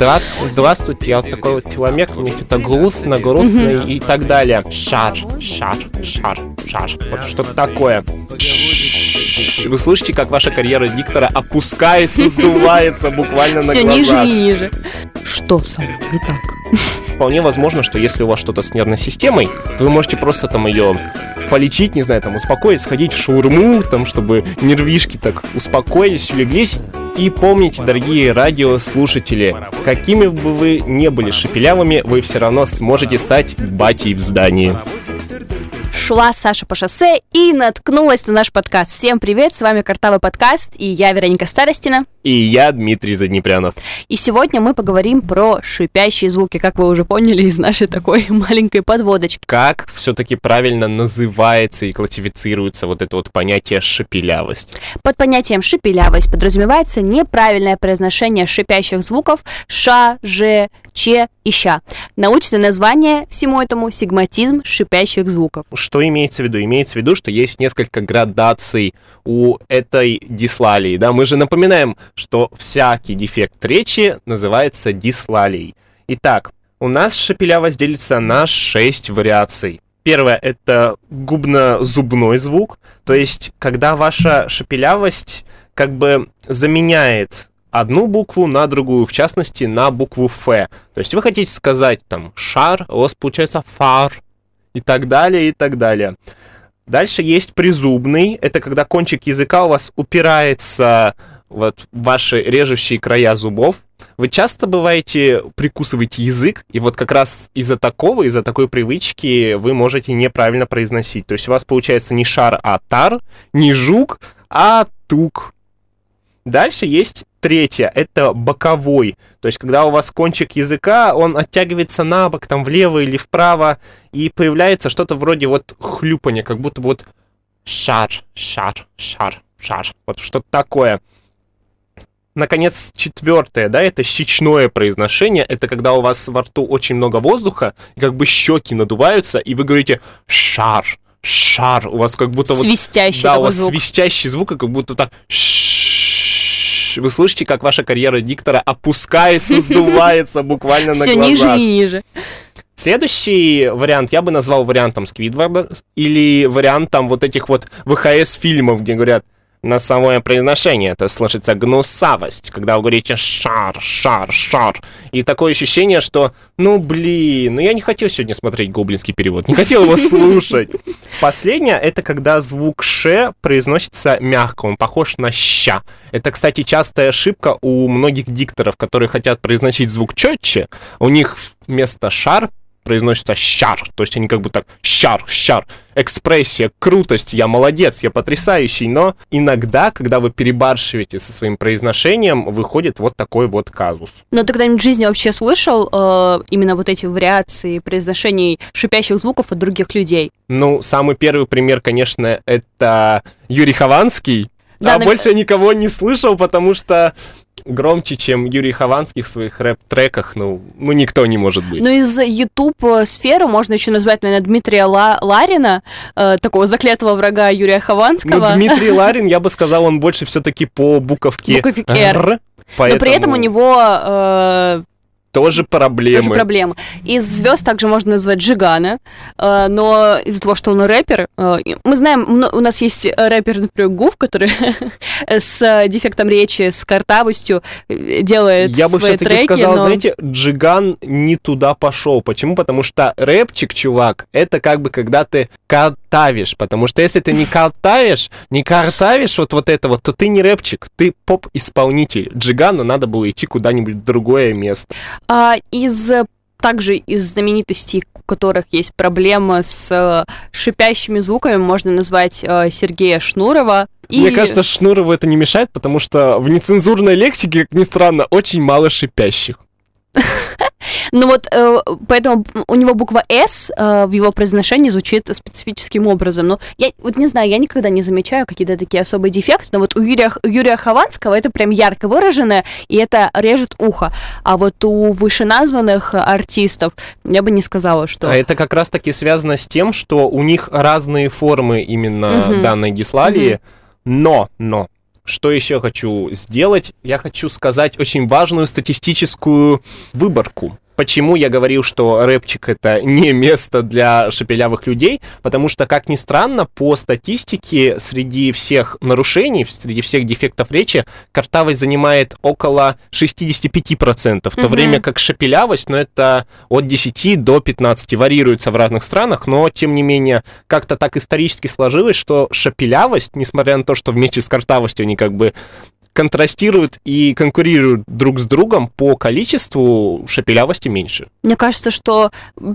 Здра... Здравствуйте, я вот такой вот человек, мне что-то грустно, грустно и так далее. Шар, шар, шар, шар. Вот что-то такое. Вы слышите, как ваша карьера диктора опускается, сдувается буквально на Все глазах. ниже и ниже. Что со мной не так? Вполне возможно, что если у вас что-то с нервной системой, то вы можете просто там ее полечить, не знаю, там успокоить, сходить в шаурму, там, чтобы нервишки так успокоились, улеглись. И помните, дорогие радиослушатели, какими бы вы не были шепелявыми, вы все равно сможете стать батей в здании. Шла Саша по шоссе и наткнулась на наш подкаст. Всем привет, с вами Картавый подкаст, и я Вероника Старостина. И я Дмитрий Заднепрянов. И сегодня мы поговорим про шипящие звуки, как вы уже поняли из нашей такой маленькой подводочки. Как все-таки правильно называется и классифицируется вот это вот понятие шепелявость? Под понятием шепелявость подразумевается неправильное произношение шипящих звуков ша, же, че и ща. Научное название всему этому сигматизм шипящих звуков. Что имеется в виду? Имеется в виду, что есть несколько градаций у этой дислалии. Да? Мы же напоминаем, что всякий дефект речи называется дислалией. Итак, у нас шепелявость делится на 6 вариаций. Первое — это губно-зубной звук, то есть когда ваша шепелявость как бы заменяет одну букву на другую, в частности, на букву Ф. То есть вы хотите сказать там шар, у вас получается фар, и так далее, и так далее. Дальше есть призубный. Это когда кончик языка у вас упирается вот ваши режущие края зубов. Вы часто бываете прикусываете язык, и вот как раз из-за такого, из-за такой привычки вы можете неправильно произносить. То есть у вас получается не шар, а тар, не жук, а тук. Дальше есть третье, это боковой. То есть, когда у вас кончик языка, он оттягивается на бок, там, влево или вправо, и появляется что-то вроде вот хлюпания, как будто вот шар, шар, шар, шар. Вот что-то такое. Наконец, четвертое, да, это щечное произношение. Это когда у вас во рту очень много воздуха, и как бы щеки надуваются, и вы говорите шар, шар. У вас как будто вот... Свистящий Да, у вас звук. свистящий звук, как будто так... Вы слышите, как ваша карьера диктора опускается, сдувается буквально на Все глазах. ниже и ниже. Следующий вариант я бы назвал вариантом Сквидварда или вариантом вот этих вот ВХС-фильмов, где говорят на самое произношение, это слышится гнусавость, когда вы говорите шар, шар, шар. И такое ощущение, что, ну блин, ну я не хотел сегодня смотреть гоблинский перевод, не хотел его слушать. Последнее, это когда звук ш произносится мягко, он похож на ща. Это, кстати, частая ошибка у многих дикторов, которые хотят произносить звук четче, у них вместо шар произносится щар, то есть они как бы так щар, щар, экспрессия, крутость, я молодец, я потрясающий, но иногда, когда вы перебарщиваете со своим произношением, выходит вот такой вот казус. Но ты когда-нибудь в жизни вообще слышал э, именно вот эти вариации произношений шипящих звуков от других людей? Ну, самый первый пример, конечно, это Юрий Хованский, Да, а на- больше я никого не слышал, потому что громче, чем Юрий Хованский в своих рэп-треках, ну, ну, никто не может быть. Ну, из YouTube сферы можно еще назвать, наверное, Дмитрия Ла- Ларина, э, такого заклятого врага Юрия Ну, Хованского. Дмитрий Ларин, я бы сказал, он больше все-таки по буковке «Р». «Р», Но при этом поэтому у него э, тоже проблемы. тоже проблема. Из звезд также можно назвать Джигана, э, но из-за того, что он рэпер, э, мы знаем, у нас есть рэпер, например, Гуф, который с дефектом речи, с картавостью э, делает Я бы все-таки сказал, но... знаете, Джиган не туда пошел. Почему? Потому что рэпчик, чувак, это как бы когда ты картавишь. Потому что если ты не картавишь, не картавишь вот, вот это вот, то ты не рэпчик, ты поп-исполнитель. Джигану надо было идти куда-нибудь в другое место. А, из также из знаменитостей, у которых есть проблемы с э, шипящими звуками, можно назвать э, Сергея Шнурова. И... Мне кажется, Шнурову это не мешает, потому что в нецензурной лексике, как ни странно, очень мало шипящих. Ну вот, э, поэтому у него буква «С» э, в его произношении звучит специфическим образом. Но я вот не знаю, я никогда не замечаю какие-то такие особые дефекты, но вот у Юрия, у Юрия Хованского это прям ярко выраженное, и это режет ухо. А вот у вышеназванных артистов я бы не сказала, что... А это как раз-таки связано с тем, что у них разные формы именно Мгм. данной дислалии, но, но, что еще хочу сделать? Я хочу сказать очень важную статистическую выборку. Почему я говорил, что рэпчик это не место для шепелявых людей? Потому что, как ни странно, по статистике среди всех нарушений, среди всех дефектов речи, картавость занимает около 65%, в то время как шепелявость, ну, это от 10 до 15, варьируется в разных странах, но, тем не менее, как-то так исторически сложилось, что шепелявость, несмотря на то, что вместе с картавостью они как бы контрастируют и конкурируют друг с другом по количеству шепелявости меньше. Мне кажется, что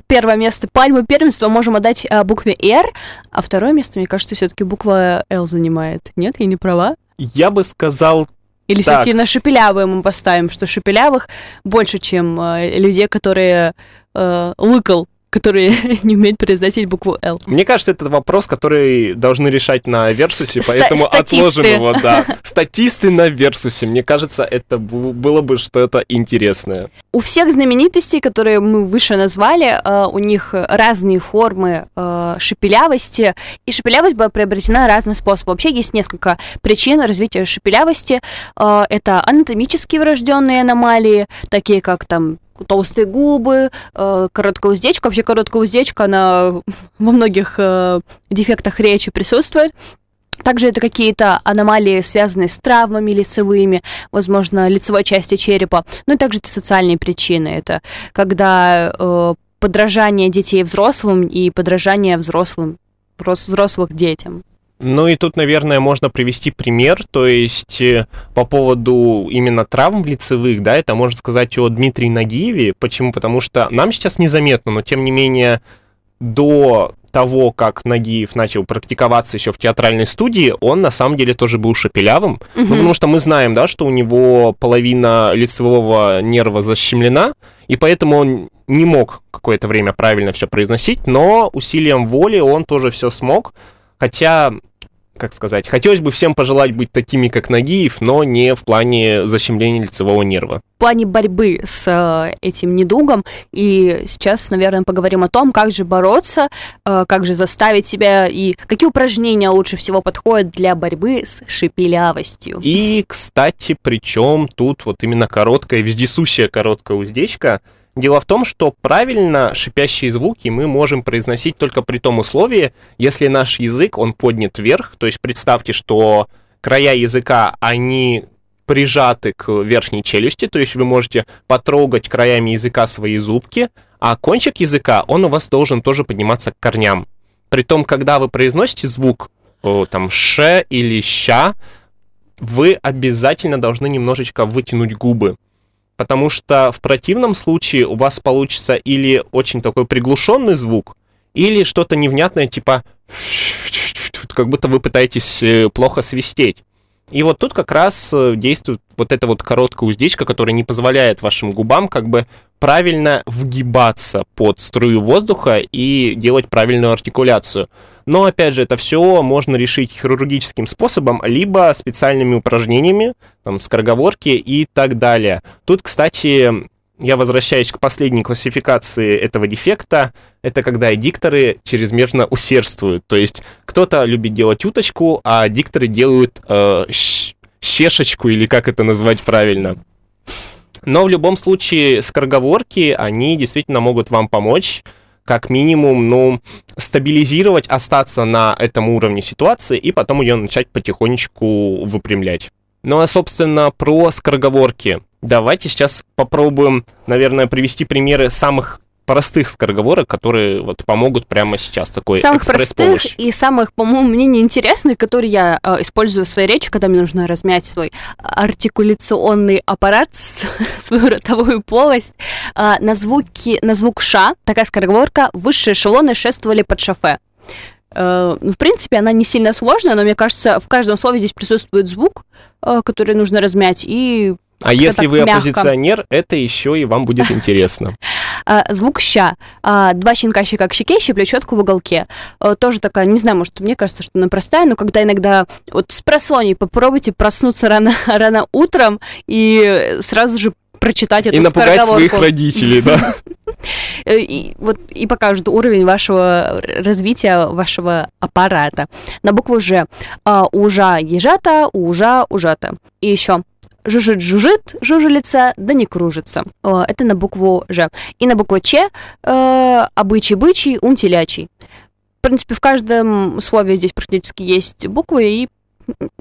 первое место пальмы первенства можем отдать а, букве R, а второе место, мне кажется, все-таки буква L занимает. Нет, я не права? Я бы сказал или все-таки на шепелявые мы поставим, что шепелявых больше, чем э, людей, которые э, лыкал которые не умеют произносить букву L. Мне кажется, это вопрос, который должны решать на Версусе, поэтому отложим его, да. Статисты на Версусе. Мне кажется, это было бы что-то интересное. У всех знаменитостей, которые мы выше назвали, э, у них разные формы э, шепелявости, и шепелявость была приобретена разным способом. Вообще есть несколько причин развития шепелявости. Э, это анатомически врожденные аномалии, такие как там толстые губы, э, короткая уздечка. Вообще короткая уздечка, она во многих э, дефектах речи присутствует. Также это какие-то аномалии, связанные с травмами лицевыми, возможно, лицевой части черепа. Ну и также это социальные причины. Это когда э, подражание детей взрослым и подражание взрослым, взрослых детям. Ну и тут, наверное, можно привести пример, то есть э, по поводу именно травм лицевых, да, это можно сказать о Дмитрии Нагиеве. Почему? Потому что нам сейчас незаметно, но тем не менее до того, как Нагиев начал практиковаться еще в театральной студии, он на самом деле тоже был шепелявым. Угу. Ну, потому что мы знаем, да, что у него половина лицевого нерва защемлена, и поэтому он не мог какое-то время правильно все произносить, но усилием воли он тоже все смог. Хотя, как сказать, хотелось бы всем пожелать быть такими, как Нагиев, но не в плане защемления лицевого нерва. В плане борьбы с э, этим недугом. И сейчас, наверное, поговорим о том, как же бороться, э, как же заставить себя и какие упражнения лучше всего подходят для борьбы с шепелявостью. И, кстати, причем тут вот именно короткая, вездесущая короткая уздечка — Дело в том, что правильно шипящие звуки мы можем произносить только при том условии, если наш язык, он поднят вверх. То есть представьте, что края языка, они прижаты к верхней челюсти, то есть вы можете потрогать краями языка свои зубки, а кончик языка, он у вас должен тоже подниматься к корням. Притом, когда вы произносите звук там ш или ща, вы обязательно должны немножечко вытянуть губы потому что в противном случае у вас получится или очень такой приглушенный звук, или что-то невнятное, типа как будто вы пытаетесь э, плохо свистеть. И вот тут как раз э, действует вот эта вот короткая уздечка, которая не позволяет вашим губам как бы правильно вгибаться под струю воздуха и делать правильную артикуляцию. Но, опять же, это все можно решить хирургическим способом, либо специальными упражнениями, там, скороговорки и так далее. Тут, кстати, я возвращаюсь к последней классификации этого дефекта. Это когда дикторы чрезмерно усердствуют. То есть кто-то любит делать уточку, а дикторы делают э, щешечку, или как это назвать правильно. Но в любом случае скороговорки, они действительно могут вам помочь как минимум, ну, стабилизировать, остаться на этом уровне ситуации и потом ее начать потихонечку выпрямлять. Ну а, собственно, про скороговорки. Давайте сейчас попробуем, наверное, привести примеры самых простых скороговорок, которые вот помогут прямо сейчас такой Самых простых и самых, по моему мнению, интересных, которые я э, использую в своей речи, когда мне нужно размять свой артикуляционный аппарат, свою ротовую полость. Э, на, звуки, на звук «ша» такая скороговорка «высшие эшелоны шествовали под шофе». Э, ну, в принципе, она не сильно сложная, но мне кажется, в каждом слове здесь присутствует звук, э, который нужно размять, и а если вы мягко. оппозиционер, это еще и вам будет интересно. А, звук ща. А, два щенка щека к щеке, щиплет четку в уголке. А, тоже такая, не знаю, может, мне кажется, что она простая, но когда иногда вот с просоней попробуйте проснуться рано, рано утром и сразу же прочитать эту И напугать своих родителей, да. э, и, вот, и покажут уровень вашего развития вашего аппарата. На букву Ж. А, ужа ежата, ужа ужата. И еще жужжит жужжит жужелица, да не кружится. Это на букву Ж. И на букву Ч э, обычай бычий, ум телячий. В принципе, в каждом слове здесь практически есть буквы, и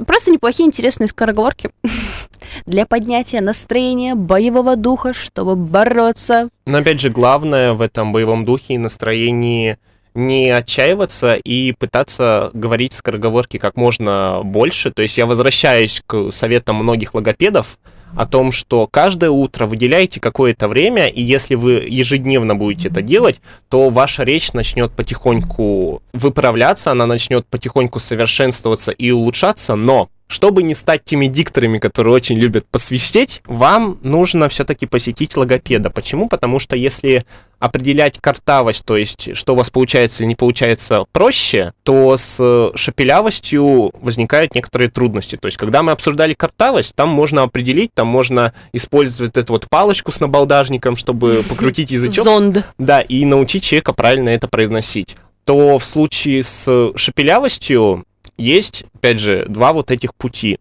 просто неплохие, интересные скороговорки для поднятия настроения, боевого духа, чтобы бороться. Но опять же, главное в этом боевом духе и настроении не отчаиваться и пытаться говорить скороговорки как можно больше. То есть я возвращаюсь к советам многих логопедов, о том, что каждое утро выделяете какое-то время, и если вы ежедневно будете это делать, то ваша речь начнет потихоньку выправляться, она начнет потихоньку совершенствоваться и улучшаться, но чтобы не стать теми дикторами, которые очень любят посвистеть, вам нужно все-таки посетить логопеда. Почему? Потому что если определять картавость, то есть что у вас получается или не получается проще, то с шепелявостью возникают некоторые трудности. То есть когда мы обсуждали картавость, там можно определить, там можно использовать эту вот палочку с набалдажником, чтобы покрутить язычок. Зонд. Да, и научить человека правильно это произносить. То в случае с шепелявостью есть, опять же, два вот этих пути.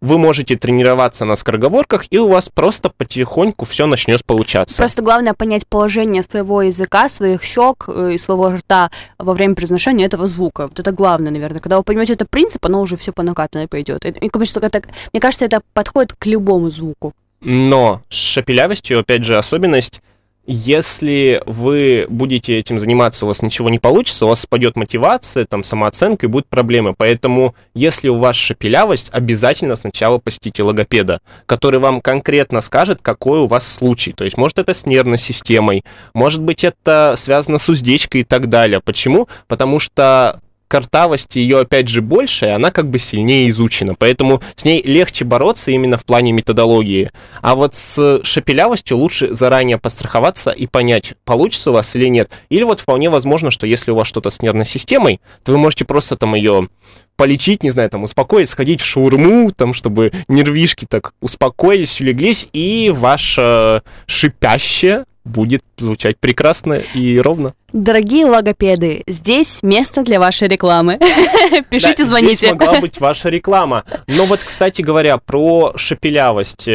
Вы можете тренироваться на скороговорках, и у вас просто потихоньку все начнет получаться. Просто главное понять положение своего языка, своих щек э, и своего рта во время произношения этого звука. Вот это главное, наверное. Когда вы поймете этот принцип, оно уже все по накатанной пойдет. И, конечно, это, мне кажется, это подходит к любому звуку. Но с шепелявостью, опять же, особенность если вы будете этим заниматься, у вас ничего не получится, у вас спадет мотивация, там, самооценка и будут проблемы. Поэтому, если у вас шепелявость, обязательно сначала посетите логопеда, который вам конкретно скажет, какой у вас случай. То есть, может, это с нервной системой, может быть, это связано с уздечкой и так далее. Почему? Потому что картавости ее, опять же, больше, и она как бы сильнее изучена, поэтому с ней легче бороться именно в плане методологии. А вот с шепелявостью лучше заранее постраховаться и понять, получится у вас или нет. Или вот вполне возможно, что если у вас что-то с нервной системой, то вы можете просто там ее полечить, не знаю, там, успокоить, сходить в шаурму, там, чтобы нервишки так успокоились, улеглись, и ваше шипящее будет звучать прекрасно и ровно. Дорогие логопеды, здесь место для вашей рекламы. Пишите, да, звоните. Здесь могла быть ваша реклама. Но вот, кстати говоря, про шепелявость.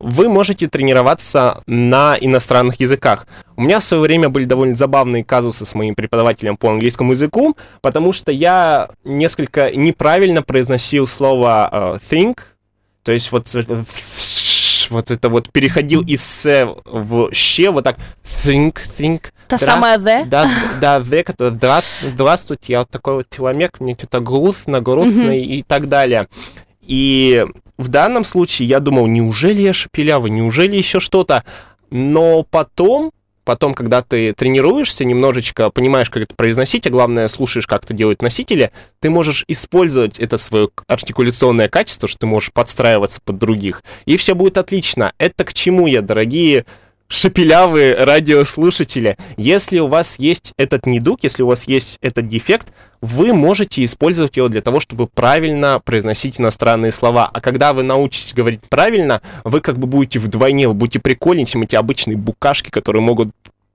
Вы можете тренироваться на иностранных языках. У меня в свое время были довольно забавные казусы с моим преподавателем по английскому языку, потому что я несколько неправильно произносил слово uh, think, то есть вот вот это вот переходил из с в щ, вот так think, think. Та дра, самая the? Да, да, the, который здравствуйте, я вот такой вот человек, мне что-то грустно, грустно mm-hmm. и так далее. И в данном случае я думал, неужели я шепелявый, неужели еще что-то? Но потом потом, когда ты тренируешься, немножечко понимаешь, как это произносить, а главное, слушаешь, как это делают носители, ты можешь использовать это свое артикуляционное качество, что ты можешь подстраиваться под других, и все будет отлично. Это к чему я, дорогие шепелявые радиослушатели. Если у вас есть этот недуг, если у вас есть этот дефект, вы можете использовать его для того, чтобы правильно произносить иностранные слова. А когда вы научитесь говорить правильно, вы как бы будете вдвойне, вы будете прикольнее, чем эти обычные букашки, которые могут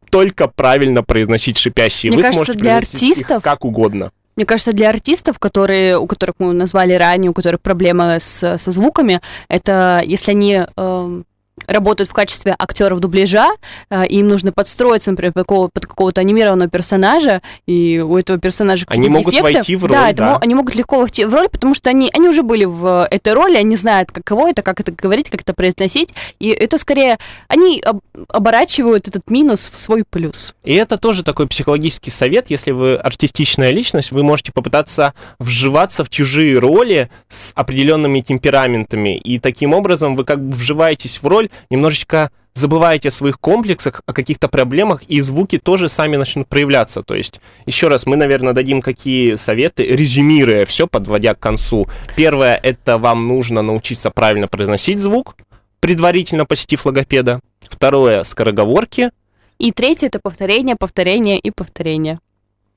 только правильно произносить шипящие. Мне вы кажется, сможете для артистов как угодно. Мне кажется, для артистов, которые, у которых мы назвали ранее, у которых проблемы с, со звуками, это если они э, работают в качестве актеров дубляжа, э, им нужно подстроиться, например, под, какого, под какого-то анимированного персонажа, и у этого персонажа Они могут дефекты. войти в роль, да, да. Это, они могут легко войти в роль, потому что они, они уже были в этой роли, они знают, каково это, как это говорить, как это произносить, и это скорее, они об, оборачивают этот минус в свой плюс. И это тоже такой психологический совет, если вы артистичная личность, вы можете попытаться вживаться в чужие роли с определенными темпераментами, и таким образом вы как бы вживаетесь в роль, немножечко забываете о своих комплексах, о каких-то проблемах, и звуки тоже сами начнут проявляться. То есть, еще раз, мы, наверное, дадим какие советы, резюмируя все, подводя к концу. Первое, это вам нужно научиться правильно произносить звук, предварительно посетив логопеда. Второе, скороговорки. И третье, это повторение, повторение и повторение.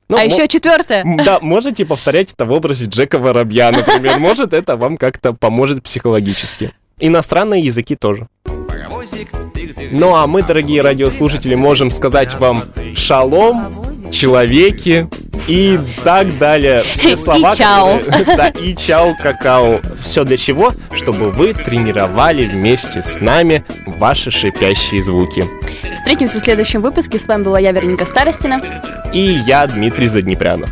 Ну, а еще четвертое. Да, можете повторять это в образе Джека Воробья, например. Может, это вам как-то поможет психологически. Иностранные языки тоже. Ну а мы, дорогие радиослушатели, можем сказать вам шалом, человеки и так далее. Все слова, И чао. которые- Да, и чао, какао. Все для чего? Чтобы вы тренировали вместе с нами ваши шипящие звуки. Встретимся в следующем выпуске. С вами была я, Вероника Старостина. И я, Дмитрий Заднепрянов.